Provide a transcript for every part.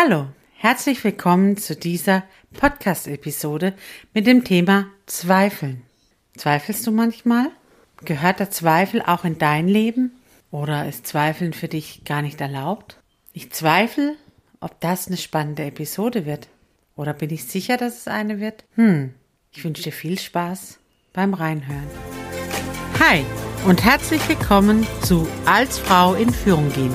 Hallo, herzlich willkommen zu dieser Podcast-Episode mit dem Thema Zweifeln. Zweifelst du manchmal? Gehört der Zweifel auch in dein Leben? Oder ist Zweifeln für dich gar nicht erlaubt? Ich zweifle, ob das eine spannende Episode wird. Oder bin ich sicher, dass es eine wird? Hm, ich wünsche dir viel Spaß beim Reinhören. Hi und herzlich willkommen zu Als Frau in Führung gehen.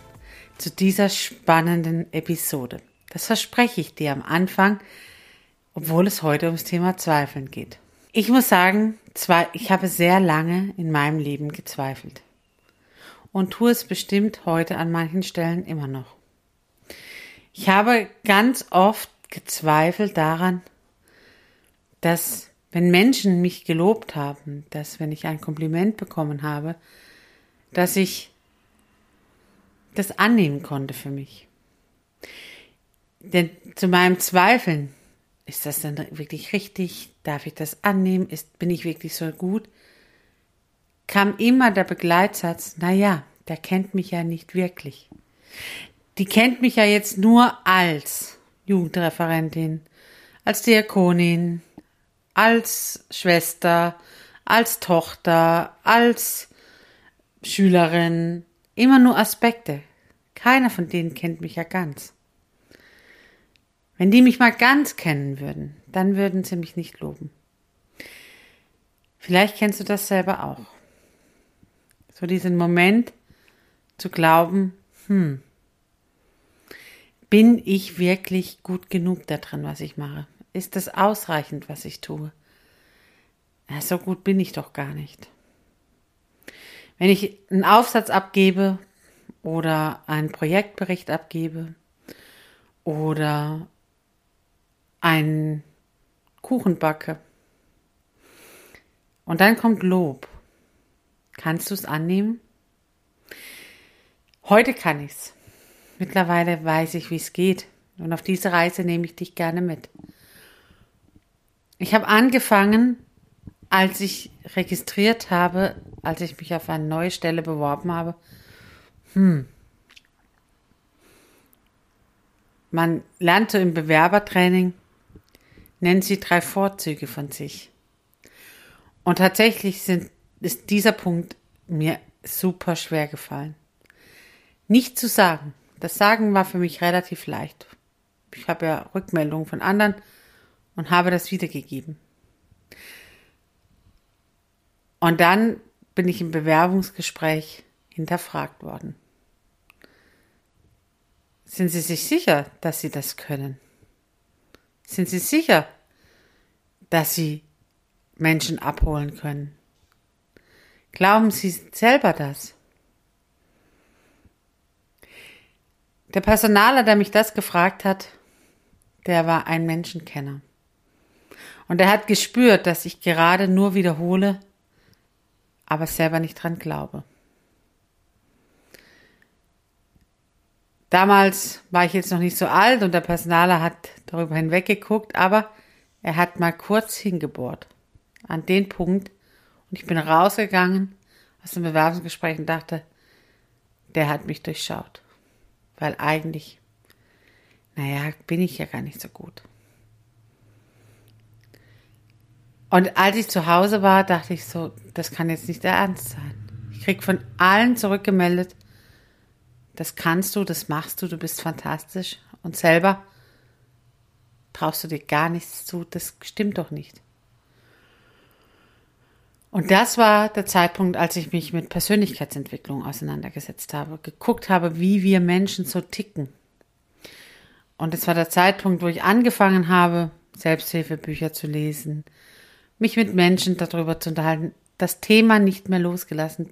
zu dieser spannenden Episode. Das verspreche ich dir am Anfang, obwohl es heute ums Thema Zweifeln geht. Ich muss sagen, ich habe sehr lange in meinem Leben gezweifelt und tue es bestimmt heute an manchen Stellen immer noch. Ich habe ganz oft gezweifelt daran, dass wenn Menschen mich gelobt haben, dass wenn ich ein Kompliment bekommen habe, dass ich das annehmen konnte für mich. Denn zu meinem Zweifeln, ist das denn wirklich richtig? Darf ich das annehmen? Ist, bin ich wirklich so gut? Kam immer der Begleitsatz, na ja, der kennt mich ja nicht wirklich. Die kennt mich ja jetzt nur als Jugendreferentin, als Diakonin, als Schwester, als Tochter, als Schülerin, Immer nur Aspekte. Keiner von denen kennt mich ja ganz. Wenn die mich mal ganz kennen würden, dann würden sie mich nicht loben. Vielleicht kennst du das selber auch. So diesen Moment zu glauben, hm, bin ich wirklich gut genug da drin, was ich mache? Ist das ausreichend, was ich tue? Ja, so gut bin ich doch gar nicht. Wenn ich einen Aufsatz abgebe oder einen Projektbericht abgebe oder einen Kuchen backe und dann kommt Lob, kannst du es annehmen? Heute kann ich es. Mittlerweile weiß ich, wie es geht. Und auf diese Reise nehme ich dich gerne mit. Ich habe angefangen, als ich registriert habe, als ich mich auf eine neue Stelle beworben habe, hm, man lernte im Bewerbertraining, nennen sie drei Vorzüge von sich. Und tatsächlich sind, ist dieser Punkt mir super schwer gefallen. Nicht zu sagen. Das Sagen war für mich relativ leicht. Ich habe ja Rückmeldungen von anderen und habe das wiedergegeben. Und dann bin ich im Bewerbungsgespräch hinterfragt worden. Sind Sie sich sicher, dass Sie das können? Sind Sie sicher, dass Sie Menschen abholen können? Glauben Sie selber das? Der Personaler, der mich das gefragt hat, der war ein Menschenkenner. Und er hat gespürt, dass ich gerade nur wiederhole, aber selber nicht dran glaube. Damals war ich jetzt noch nicht so alt und der Personaler hat darüber hinweggeguckt, aber er hat mal kurz hingebohrt an den Punkt und ich bin rausgegangen aus dem Bewerbungsgespräch und dachte, der hat mich durchschaut. Weil eigentlich, naja, bin ich ja gar nicht so gut. Und als ich zu Hause war, dachte ich so, das kann jetzt nicht der Ernst sein. Ich krieg von allen zurückgemeldet, das kannst du, das machst du, du bist fantastisch. Und selber traust du dir gar nichts zu, das stimmt doch nicht. Und das war der Zeitpunkt, als ich mich mit Persönlichkeitsentwicklung auseinandergesetzt habe, geguckt habe, wie wir Menschen so ticken. Und es war der Zeitpunkt, wo ich angefangen habe, Selbsthilfebücher zu lesen, mich mit Menschen darüber zu unterhalten, das Thema nicht mehr losgelassen.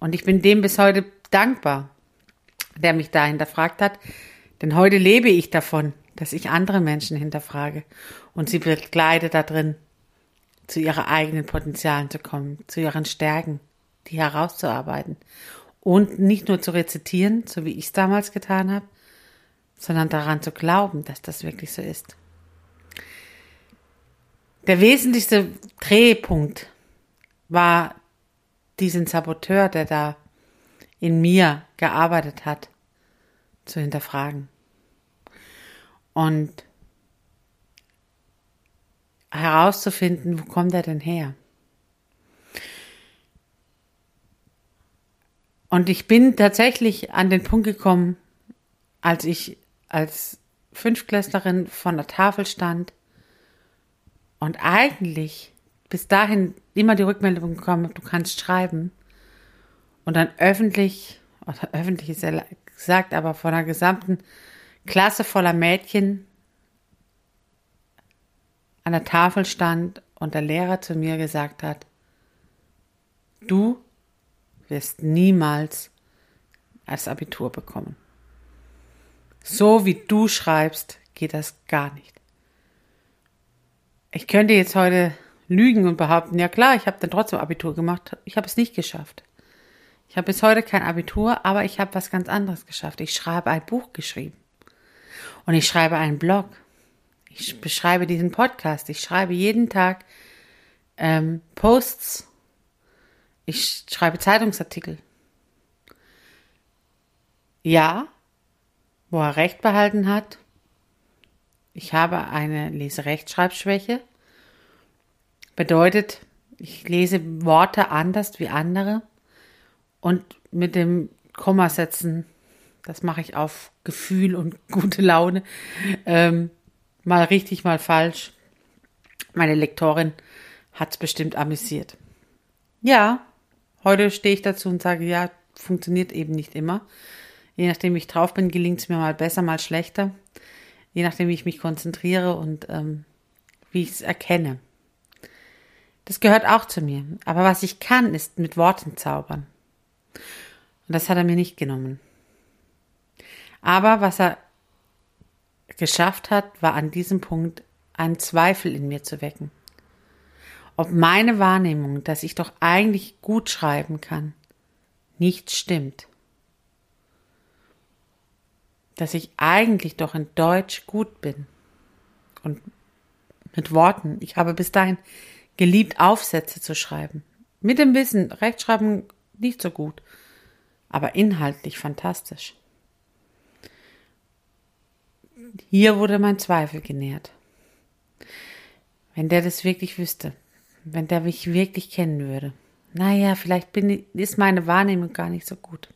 Und ich bin dem bis heute dankbar, der mich da hinterfragt hat, Denn heute lebe ich davon, dass ich andere Menschen hinterfrage und sie begleite da drin, zu ihren eigenen Potenzialen zu kommen, zu ihren Stärken, die herauszuarbeiten und nicht nur zu rezitieren, so wie ich es damals getan habe, sondern daran zu glauben, dass das wirklich so ist. Der wesentlichste Drehpunkt war diesen Saboteur, der da in mir gearbeitet hat, zu hinterfragen. Und herauszufinden, wo kommt er denn her? Und ich bin tatsächlich an den Punkt gekommen, als ich als Fünfklässlerin von der Tafel stand und eigentlich bis dahin immer die Rückmeldung bekommen, du kannst schreiben und dann öffentlich, oder öffentlich ist ja gesagt, aber von einer gesamten Klasse voller Mädchen an der Tafel stand und der Lehrer zu mir gesagt hat, du wirst niemals das Abitur bekommen. So wie du schreibst, geht das gar nicht. Ich könnte jetzt heute lügen und behaupten, ja klar, ich habe dann trotzdem Abitur gemacht. Ich habe es nicht geschafft. Ich habe bis heute kein Abitur, aber ich habe was ganz anderes geschafft. Ich schreibe ein Buch geschrieben. Und ich schreibe einen Blog. Ich beschreibe diesen Podcast. Ich schreibe jeden Tag ähm, Posts. Ich schreibe Zeitungsartikel. Ja, wo er recht behalten hat. Ich habe eine Leserechtschreibschwäche. Bedeutet, ich lese Worte anders wie andere und mit dem Kommasetzen, das mache ich auf Gefühl und gute Laune, ähm, mal richtig, mal falsch. Meine Lektorin hat es bestimmt amüsiert. Ja, heute stehe ich dazu und sage, ja, funktioniert eben nicht immer. Je nachdem, wie ich drauf bin, gelingt es mir mal besser, mal schlechter. Je nachdem, wie ich mich konzentriere und ähm, wie ich es erkenne. Das gehört auch zu mir. Aber was ich kann, ist mit Worten zaubern. Und das hat er mir nicht genommen. Aber was er geschafft hat, war an diesem Punkt einen Zweifel in mir zu wecken. Ob meine Wahrnehmung, dass ich doch eigentlich gut schreiben kann, nicht stimmt dass ich eigentlich doch in Deutsch gut bin. Und mit Worten. Ich habe bis dahin geliebt, Aufsätze zu schreiben. Mit dem Wissen, Rechtschreiben nicht so gut, aber inhaltlich fantastisch. Hier wurde mein Zweifel genährt. Wenn der das wirklich wüsste, wenn der mich wirklich kennen würde. Naja, vielleicht bin, ist meine Wahrnehmung gar nicht so gut.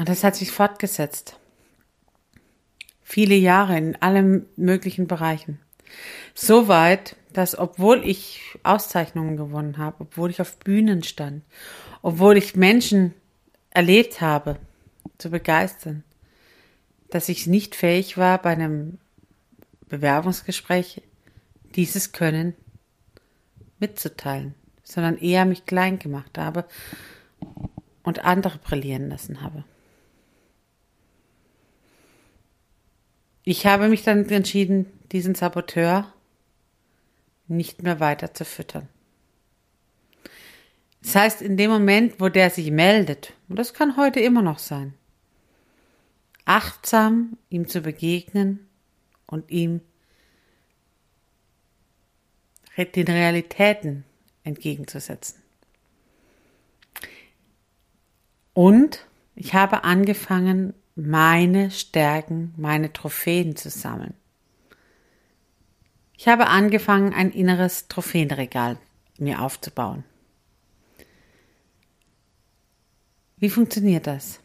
Und das hat sich fortgesetzt. Viele Jahre in allen möglichen Bereichen. So weit, dass obwohl ich Auszeichnungen gewonnen habe, obwohl ich auf Bühnen stand, obwohl ich Menschen erlebt habe, zu begeistern, dass ich nicht fähig war, bei einem Bewerbungsgespräch dieses Können mitzuteilen, sondern eher mich klein gemacht habe und andere brillieren lassen habe. Ich habe mich dann entschieden, diesen Saboteur nicht mehr weiter zu füttern. Das heißt, in dem Moment, wo der sich meldet, und das kann heute immer noch sein, achtsam ihm zu begegnen und ihm den Realitäten entgegenzusetzen. Und ich habe angefangen, meine Stärken, meine Trophäen zu sammeln. Ich habe angefangen, ein inneres Trophäenregal mir aufzubauen. Wie funktioniert das?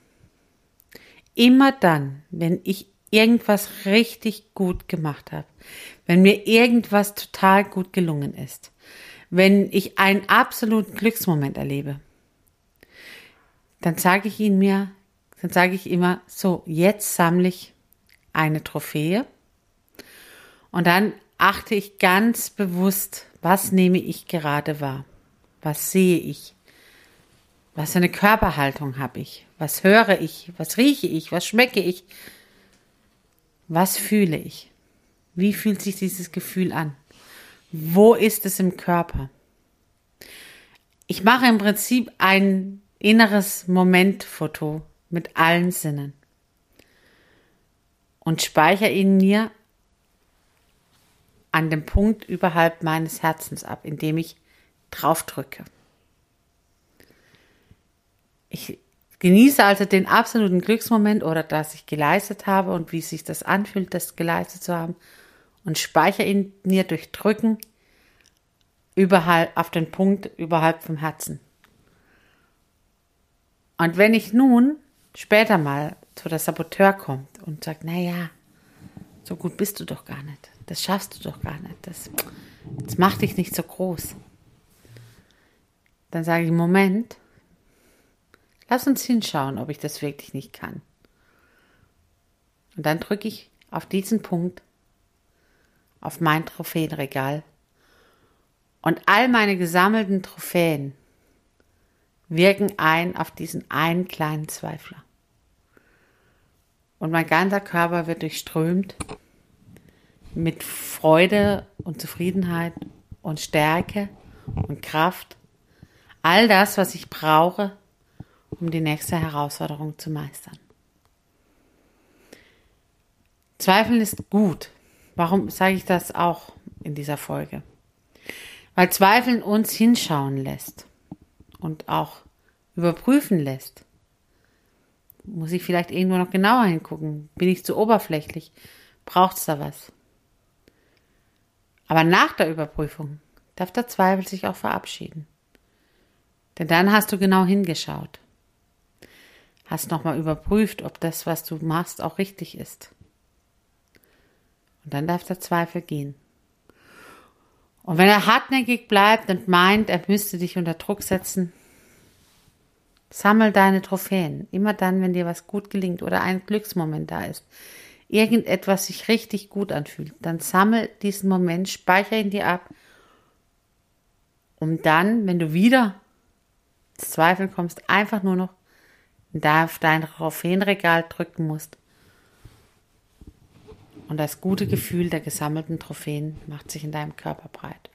Immer dann, wenn ich irgendwas richtig gut gemacht habe, wenn mir irgendwas total gut gelungen ist, wenn ich einen absoluten Glücksmoment erlebe, dann sage ich ihn mir, dann sage ich immer, so, jetzt sammle ich eine Trophäe und dann achte ich ganz bewusst, was nehme ich gerade wahr, was sehe ich, Was für eine Körperhaltung habe ich? Was höre ich? Was rieche ich? Was schmecke ich? Was fühle ich? Wie fühlt sich dieses Gefühl an? Wo ist es im Körper? Ich mache im Prinzip ein inneres Momentfoto mit allen Sinnen und speichere ihn mir an dem Punkt überhalb meines Herzens ab, indem ich draufdrücke. Ich genieße also den absoluten Glücksmoment oder dass ich geleistet habe und wie sich das anfühlt, das geleistet zu haben und speichere ihn mir durch Drücken überhalb auf den Punkt überhalb vom Herzen. Und wenn ich nun später mal zu der Saboteur kommt und sagt, na ja, so gut bist du doch gar nicht. Das schaffst du doch gar nicht. Das, das macht dich nicht so groß. Dann sage ich, Moment, lass uns hinschauen, ob ich das wirklich nicht kann. Und dann drücke ich auf diesen Punkt, auf mein Trophäenregal. Und all meine gesammelten Trophäen wirken ein auf diesen einen kleinen Zweifler. Und mein ganzer Körper wird durchströmt mit Freude und Zufriedenheit und Stärke und Kraft. All das, was ich brauche, um die nächste Herausforderung zu meistern. Zweifeln ist gut. Warum sage ich das auch in dieser Folge? Weil Zweifeln uns hinschauen lässt und auch überprüfen lässt. Muss ich vielleicht irgendwo noch genauer hingucken? Bin ich zu oberflächlich? Braucht es da was? Aber nach der Überprüfung darf der Zweifel sich auch verabschieden. Denn dann hast du genau hingeschaut. Hast nochmal überprüft, ob das, was du machst, auch richtig ist. Und dann darf der Zweifel gehen. Und wenn er hartnäckig bleibt und meint, er müsste dich unter Druck setzen, sammel deine Trophäen. Immer dann, wenn dir was gut gelingt oder ein Glücksmoment da ist, irgendetwas sich richtig gut anfühlt, dann sammel diesen Moment, speichere ihn dir ab, um dann, wenn du wieder ins Zweifeln kommst, einfach nur noch auf dein Trophäenregal drücken musst. Und das gute Gefühl der gesammelten Trophäen macht sich in deinem Körper breit.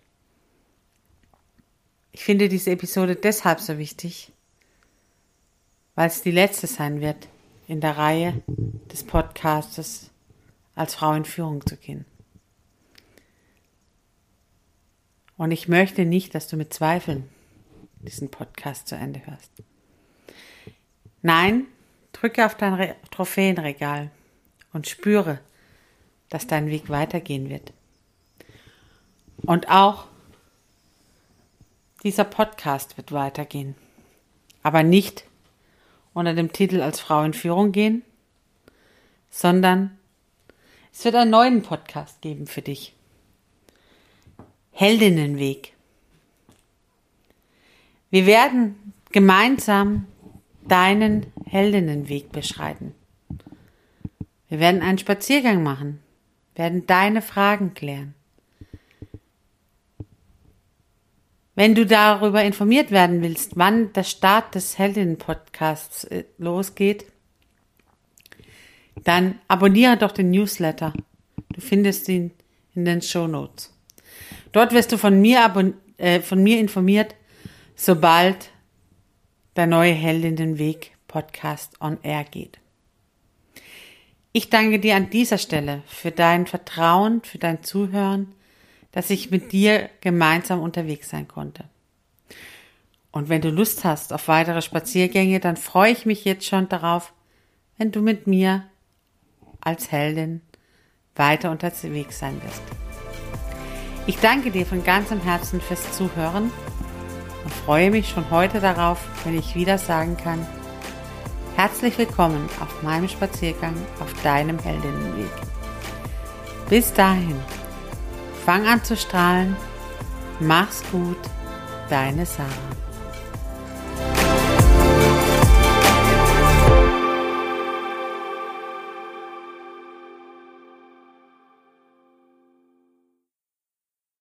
Ich finde diese Episode deshalb so wichtig, weil es die letzte sein wird in der Reihe des Podcastes als Frau in Führung zu gehen. Und ich möchte nicht, dass du mit Zweifeln diesen Podcast zu Ende hörst. Nein, drücke auf dein Re Trophäenregal und spüre, dass dein Weg weitergehen wird. Und auch dieser Podcast wird weitergehen. Aber nicht unter dem Titel als Frau in Führung gehen, sondern es wird einen neuen Podcast geben für dich. Heldinnenweg. Wir werden gemeinsam deinen Heldinnenweg beschreiten. Wir werden einen Spaziergang machen, werden deine Fragen klären. Wenn du darüber informiert werden willst, wann der Start des Heldinnen-Podcasts äh, losgeht, dann abonniere doch den Newsletter. Du findest ihn in den Show Notes. Dort wirst du von mir, äh, von mir informiert, sobald der neue Heldinnen Weg Podcast on Air geht. Ich danke dir an dieser Stelle für dein Vertrauen, für dein Zuhören, dass ich mit dir gemeinsam unterwegs sein konnte. Und wenn du Lust hast auf weitere Spaziergänge, dann freue ich mich jetzt schon darauf, wenn du mit mir als Heldin weiter unterwegs sein wirst. Ich danke dir von ganzem Herzen fürs Zuhören und freue mich schon heute darauf, wenn ich wieder sagen kann, herzlich willkommen auf meinem Spaziergang auf deinem Heldinnenweg. Bis dahin, fang an zu strahlen, mach's gut, deine Sarah.